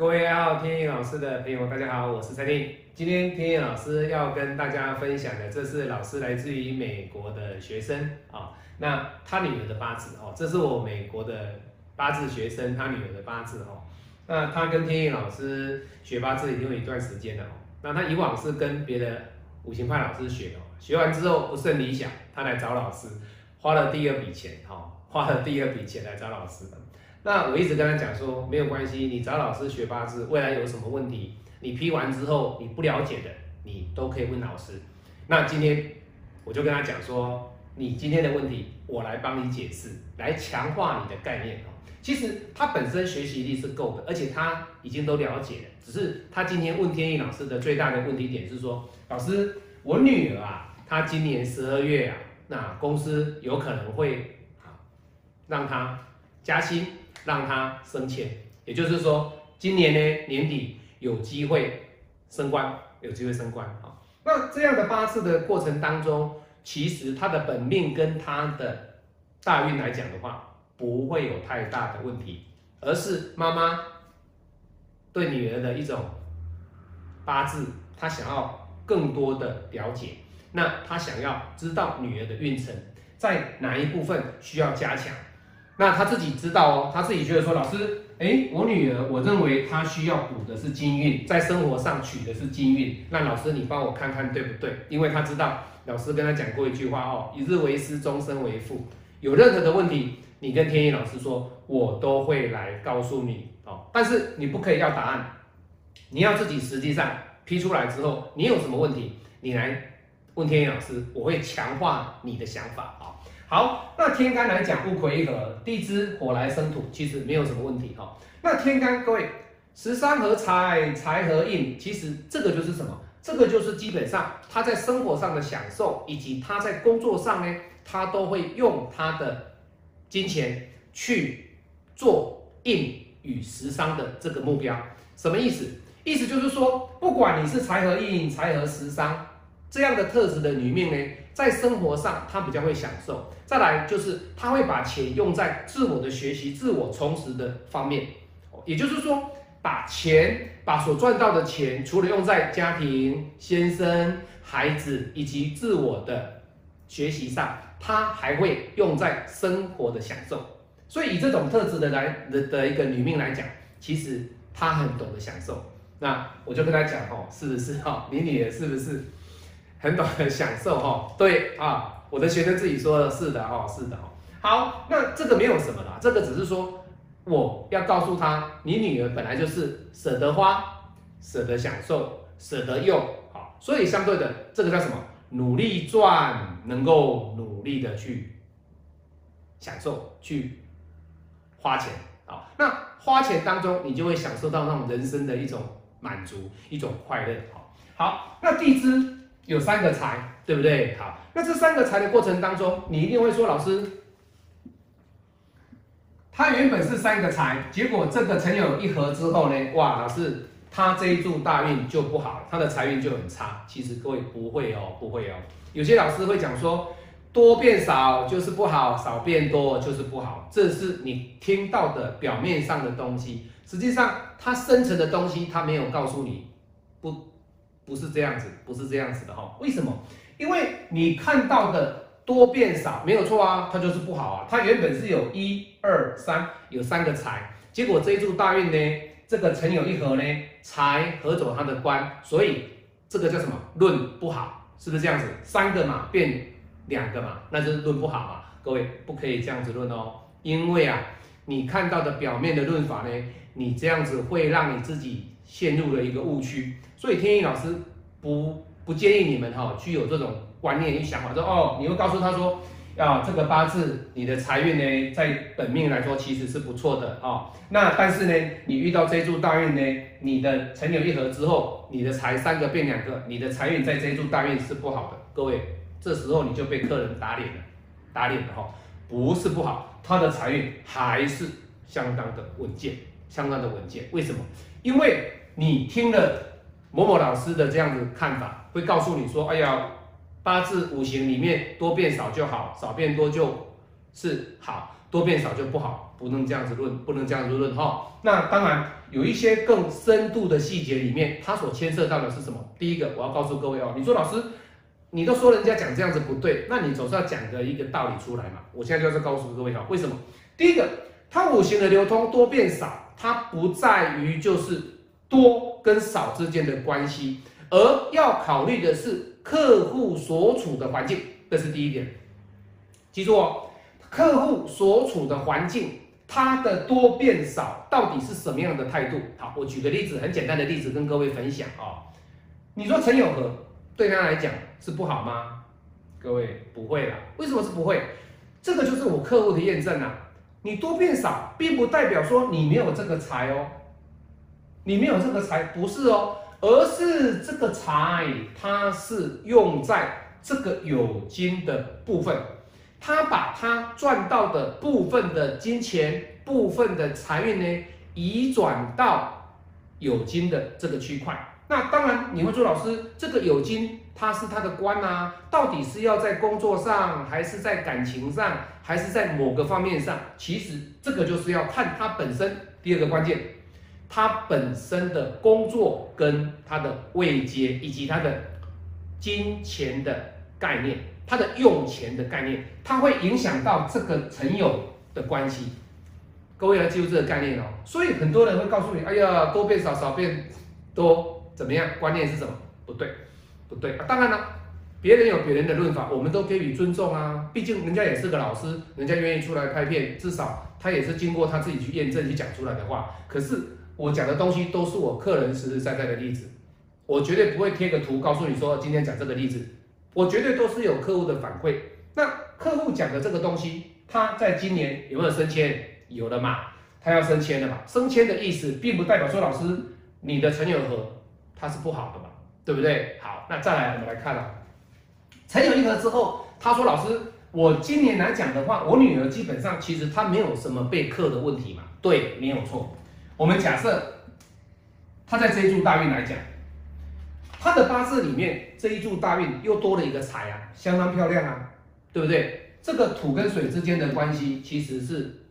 各位爱好天意老师的朋友，大家好，我是蔡天。今天天意老师要跟大家分享的，这是老师来自于美国的学生啊，那他女儿的八字哦，这是我美国的八字学生，他女儿的八字哦。那他跟天意老师学八字已经有一段时间了哦。那他以往是跟别的五行派老师学哦，学完之后不甚理想，他来找老师，花了第二笔钱哈，花了第二笔钱来找老师。那我一直跟他讲说，没有关系，你找老师学八字，未来有什么问题，你批完之后你不了解的，你都可以问老师。那今天我就跟他讲说，你今天的问题，我来帮你解释，来强化你的概念哦。其实他本身学习力是够的，而且他已经都了解了，只是他今天问天意老师的最大的问题点是说，老师，我女儿啊，她今年十二月啊，那公司有可能会啊让她加薪。让他升迁，也就是说，今年呢年底有机会升官，有机会升官啊。那这样的八字的过程当中，其实他的本命跟他的大运来讲的话，不会有太大的问题，而是妈妈对女儿的一种八字，他想要更多的了解，那他想要知道女儿的运程在哪一部分需要加强。那他自己知道哦，他自己觉得说，老师，哎，我女儿，我认为她需要补的是金运，在生活上取的是金运。那老师，你帮我看看对不对？因为他知道，老师跟他讲过一句话哦，一日为师，终身为父。有任何的问题，你跟天意老师说，我都会来告诉你哦。但是你不可以要答案，你要自己实际上批出来之后，你有什么问题，你来问天意老师，我会强化你的想法啊。好，那天干来讲，戊癸合，地支火来生土，其实没有什么问题哈。那天干各位，十三合财，财合印，其实这个就是什么？这个就是基本上他在生活上的享受，以及他在工作上呢，他都会用他的金钱去做印与食伤的这个目标。什么意思？意思就是说，不管你是财合印、财合食伤这样的特质的女命呢。在生活上，她比较会享受。再来就是她会把钱用在自我的学习、自我充实的方面。也就是说，把钱、把所赚到的钱，除了用在家庭、先生、孩子以及自我的学习上，她还会用在生活的享受。所以，以这种特质的来的的一个女命来讲，其实她很懂得享受。那我就跟她讲哦，是不是哈？你女儿是不是？很懂得享受哈，对啊，我的学生自己说的是的哦，是的哦。好，那这个没有什么啦，这个只是说我要告诉他，你女儿本来就是舍得花、舍得享受、舍得用，好，所以相对的这个叫什么？努力赚，能够努力的去享受、去花钱，好，那花钱当中你就会享受到那种人生的一种满足、一种快乐，好，好，那地支。有三个财，对不对？好，那这三个财的过程当中，你一定会说，老师，他原本是三个财，结果这个成有一合之后呢，哇，老师，他这一柱大运就不好，他的财运就很差。其实各位不会哦，不会哦。有些老师会讲说，多变少就是不好，少变多就是不好，这是你听到的表面上的东西，实际上它深层的东西，它没有告诉你不。不是这样子，不是这样子的哈。为什么？因为你看到的多变少没有错啊，它就是不好啊。它原本是有一二三，有三个财，结果这一柱大运呢，这个辰有一合呢，财合走它的官，所以这个叫什么？论不好，是不是这样子？三个嘛变两个嘛，那就是论不好嘛。各位不可以这样子论哦，因为啊，你看到的表面的论法呢，你这样子会让你自己。陷入了一个误区，所以天意老师不不建议你们哈具有这种观念与想法，说哦，你会告诉他说，啊这个八字你的财运呢，在本命来说其实是不错的啊，那但是呢，你遇到这柱大运呢，你的辰有一合之后，你的财三个变两个，你的财运在这柱大运是不好的，各位，这时候你就被客人打脸了，打脸了哈，不是不好，他的财运还是相当的稳健，相当的稳健，为什么？因为你听了某某老师的这样子看法，会告诉你说：“哎呀，八字五行里面多变少就好，少变多就是好，多变少就不好。”不能这样子论，不能这样子论哈。那当然有一些更深度的细节里面，它所牵涉到的是什么？第一个，我要告诉各位哦，你说老师，你都说人家讲这样子不对，那你总是要讲个一个道理出来嘛。我现在就是告诉各位哈，为什么？第一个，它五行的流通多变少，它不在于就是多跟少之间的关系，而要考虑的是客户所处的环境，这是第一点。记住哦。客户所处的环境，它的多变少到底是什么样的态度？好，我举个例子，很简单的例子跟各位分享啊。你说陈友和对他来讲是不好吗？各位不会啦，为什么是不会？这个就是我客户的验证啊。你多变少，并不代表说你没有这个财哦，你没有这个财不是哦，而是这个财它是用在这个有金的部分。他把他赚到的部分的金钱、部分的财运呢，移转到有金的这个区块。那当然你会说，老师，这个有金它是他的官啊，到底是要在工作上，还是在感情上，还是在某个方面上？其实这个就是要看它本身。第二个关键，他本身的工作跟他的位阶以及他的金钱的概念。他的用钱的概念，它会影响到这个成友的关系。各位要记住这个概念哦。所以很多人会告诉你：“哎呀，多变少，少变多，怎么样？”观念是什么？不对，不对啊！当然了，别人有别人的论法，我们都给予尊重啊。毕竟人家也是个老师，人家愿意出来拍片，至少他也是经过他自己去验证去讲出来的话。可是我讲的东西都是我客人实实在在的例子，我绝对不会贴个图告诉你说今天讲这个例子。我绝对都是有客户的反馈。那客户讲的这个东西，他在今年有没有升迁？有了嘛？他要升迁了嘛？升迁的意思，并不代表说老师你的陈友和他是不好的嘛？对不对？好，那再来我们来看了陈友一和之后，他说老师，我今年来讲的话，我女儿基本上其实她没有什么备课的问题嘛？对，没有错。我们假设他在这一柱大运来讲。他的八字里面这一柱大运又多了一个财啊，相当漂亮啊，对不对？这个土跟水之间的关系其实是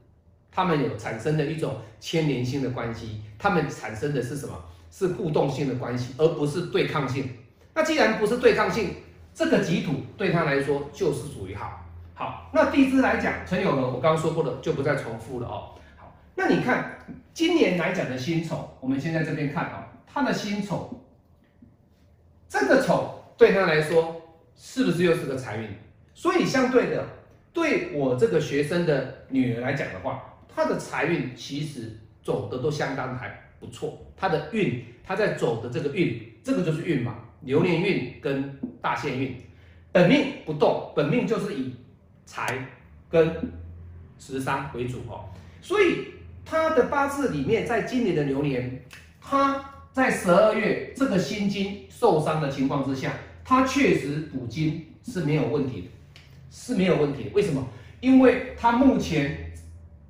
他们有产生的一种牵连性的关系，他们产生的是什么？是互动性的关系，而不是对抗性。那既然不是对抗性，这个己土对他来说就是属于好。好，那地支来讲，陈友和我刚刚说过的就不再重复了哦。那你看今年来讲的辛丑，我们先在这边看啊，他的辛丑。这个丑对他来说是不是又是个财运？所以相对的，对我这个学生的女儿来讲的话，她的财运其实走的都相当还不错。她的运，她在走的这个运，这个就是运嘛，流年运跟大限运。本命不动，本命就是以财跟食伤为主哦。所以他的八字里面，在今年的牛年，他。在十二月这个心金受伤的情况之下，他确实补金是没有问题的，是没有问题。为什么？因为他目前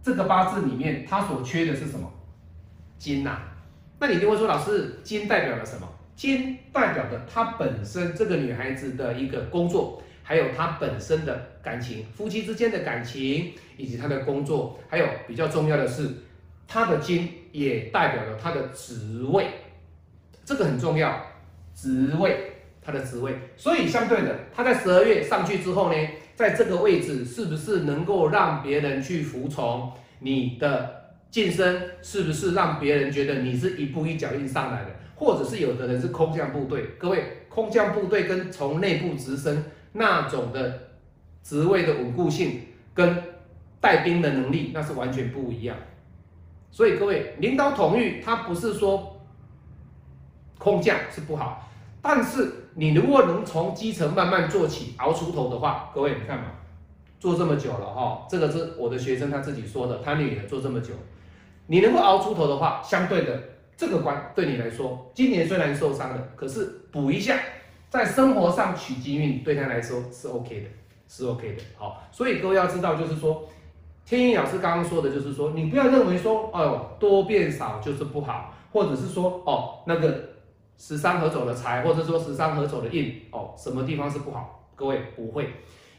这个八字里面，他所缺的是什么？金呐。那你就会说，老师，金代表了什么？金代表的她本身这个女孩子的一个工作，还有她本身的感情，夫妻之间的感情，以及她的工作，还有比较重要的是，他的金也代表了他的职位。这个很重要，职位，他的职位，所以相对的，他在十二月上去之后呢，在这个位置是不是能够让别人去服从你的晋升？是不是让别人觉得你是一步一脚印上来的？或者是有的人是空降部队？各位，空降部队跟从内部直升那种的职位的稳固性跟带兵的能力，那是完全不一样。所以各位，领导统御，他不是说。空降是不好，但是你如果能从基层慢慢做起，熬出头的话，各位你看嘛，做这么久了哈，这个是我的学生他自己说的，他女儿做这么久，你能够熬出头的话，相对的这个关对你来说，今年虽然受伤了，可是补一下，在生活上取经运对他来说是 OK 的，是 OK 的。好，所以各位要知道，就是说，天印老师刚刚说的就是说，你不要认为说，哦，多变少就是不好，或者是说，哦，那个。十三合走的财，或者说十三合走的印，哦，什么地方是不好？各位不会，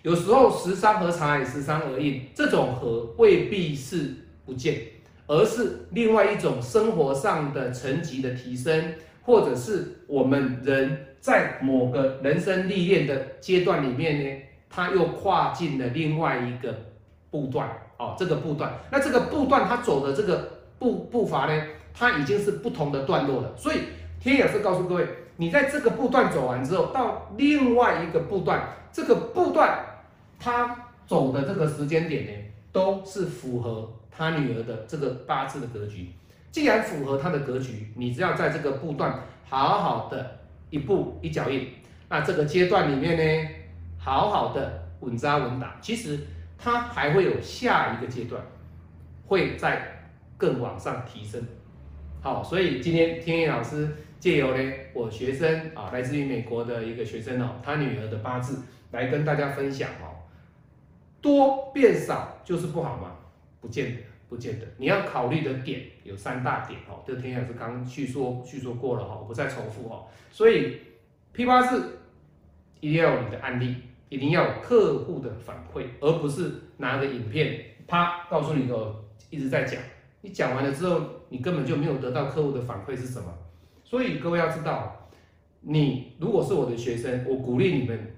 有时候十三合财，十三合印，这种合未必是不见，而是另外一种生活上的层级的提升，或者是我们人在某个人生历练的阶段里面呢，他又跨进了另外一个步段哦，这个步段，那这个步段他走的这个步步伐呢，它已经是不同的段落了。所以天野是告诉各位，你在这个步段走完之后，到另外一个步段，这个步段他走的这个时间点呢，都是符合他女儿的这个八字的格局。既然符合他的格局，你只要在这个步段好好的一步一脚印，那这个阶段里面呢，好好的稳扎稳打，其实他还会有下一个阶段，会在更往上提升。好，所以今天天意老师借由呢我学生啊，来自于美国的一个学生哦，他女儿的八字来跟大家分享哦，多变少就是不好吗？不见得。不见得，你要考虑的点有三大点哦，这天老师刚叙说叙说过了哈，我不再重复哈。所以批八字一定要有你的案例，一定要有客户的反馈，而不是拿个影片啪告诉你的，一直在讲，你讲完了之后，你根本就没有得到客户的反馈是什么。所以各位要知道，你如果是我的学生，我鼓励你们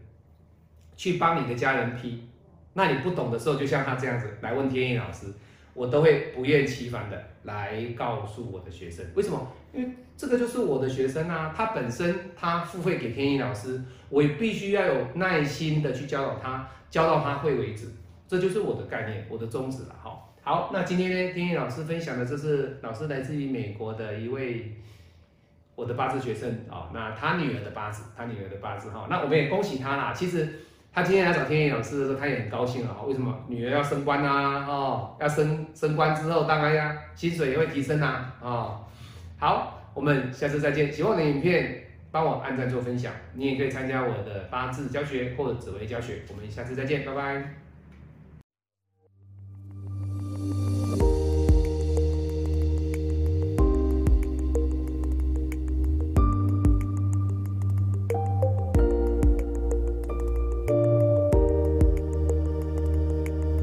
去帮你的家人批，那你不懂的时候，就像他这样子来问天意老师。我都会不厌其烦的来告诉我的学生，为什么？因为这个就是我的学生啊，他本身他付费给天意老师，我也必须要有耐心的去教导他，教到他会为止，这就是我的概念，我的宗旨了哈。好，那今天呢，天意老师分享的这是老师来自于美国的一位我的八字学生啊，那他女儿的八字，他女儿的八字哈，那我们也恭喜他啦，其实。他今天来找天野老师的时候，他也很高兴啊。为什么？女儿要升官呐，哦，要升升官之后，当然呀，薪水也会提升呐，哦。好，我们下次再见。喜欢我的影片，帮我按赞做分享。你也可以参加我的八字教学或者紫微教学。我们下次再见，拜拜。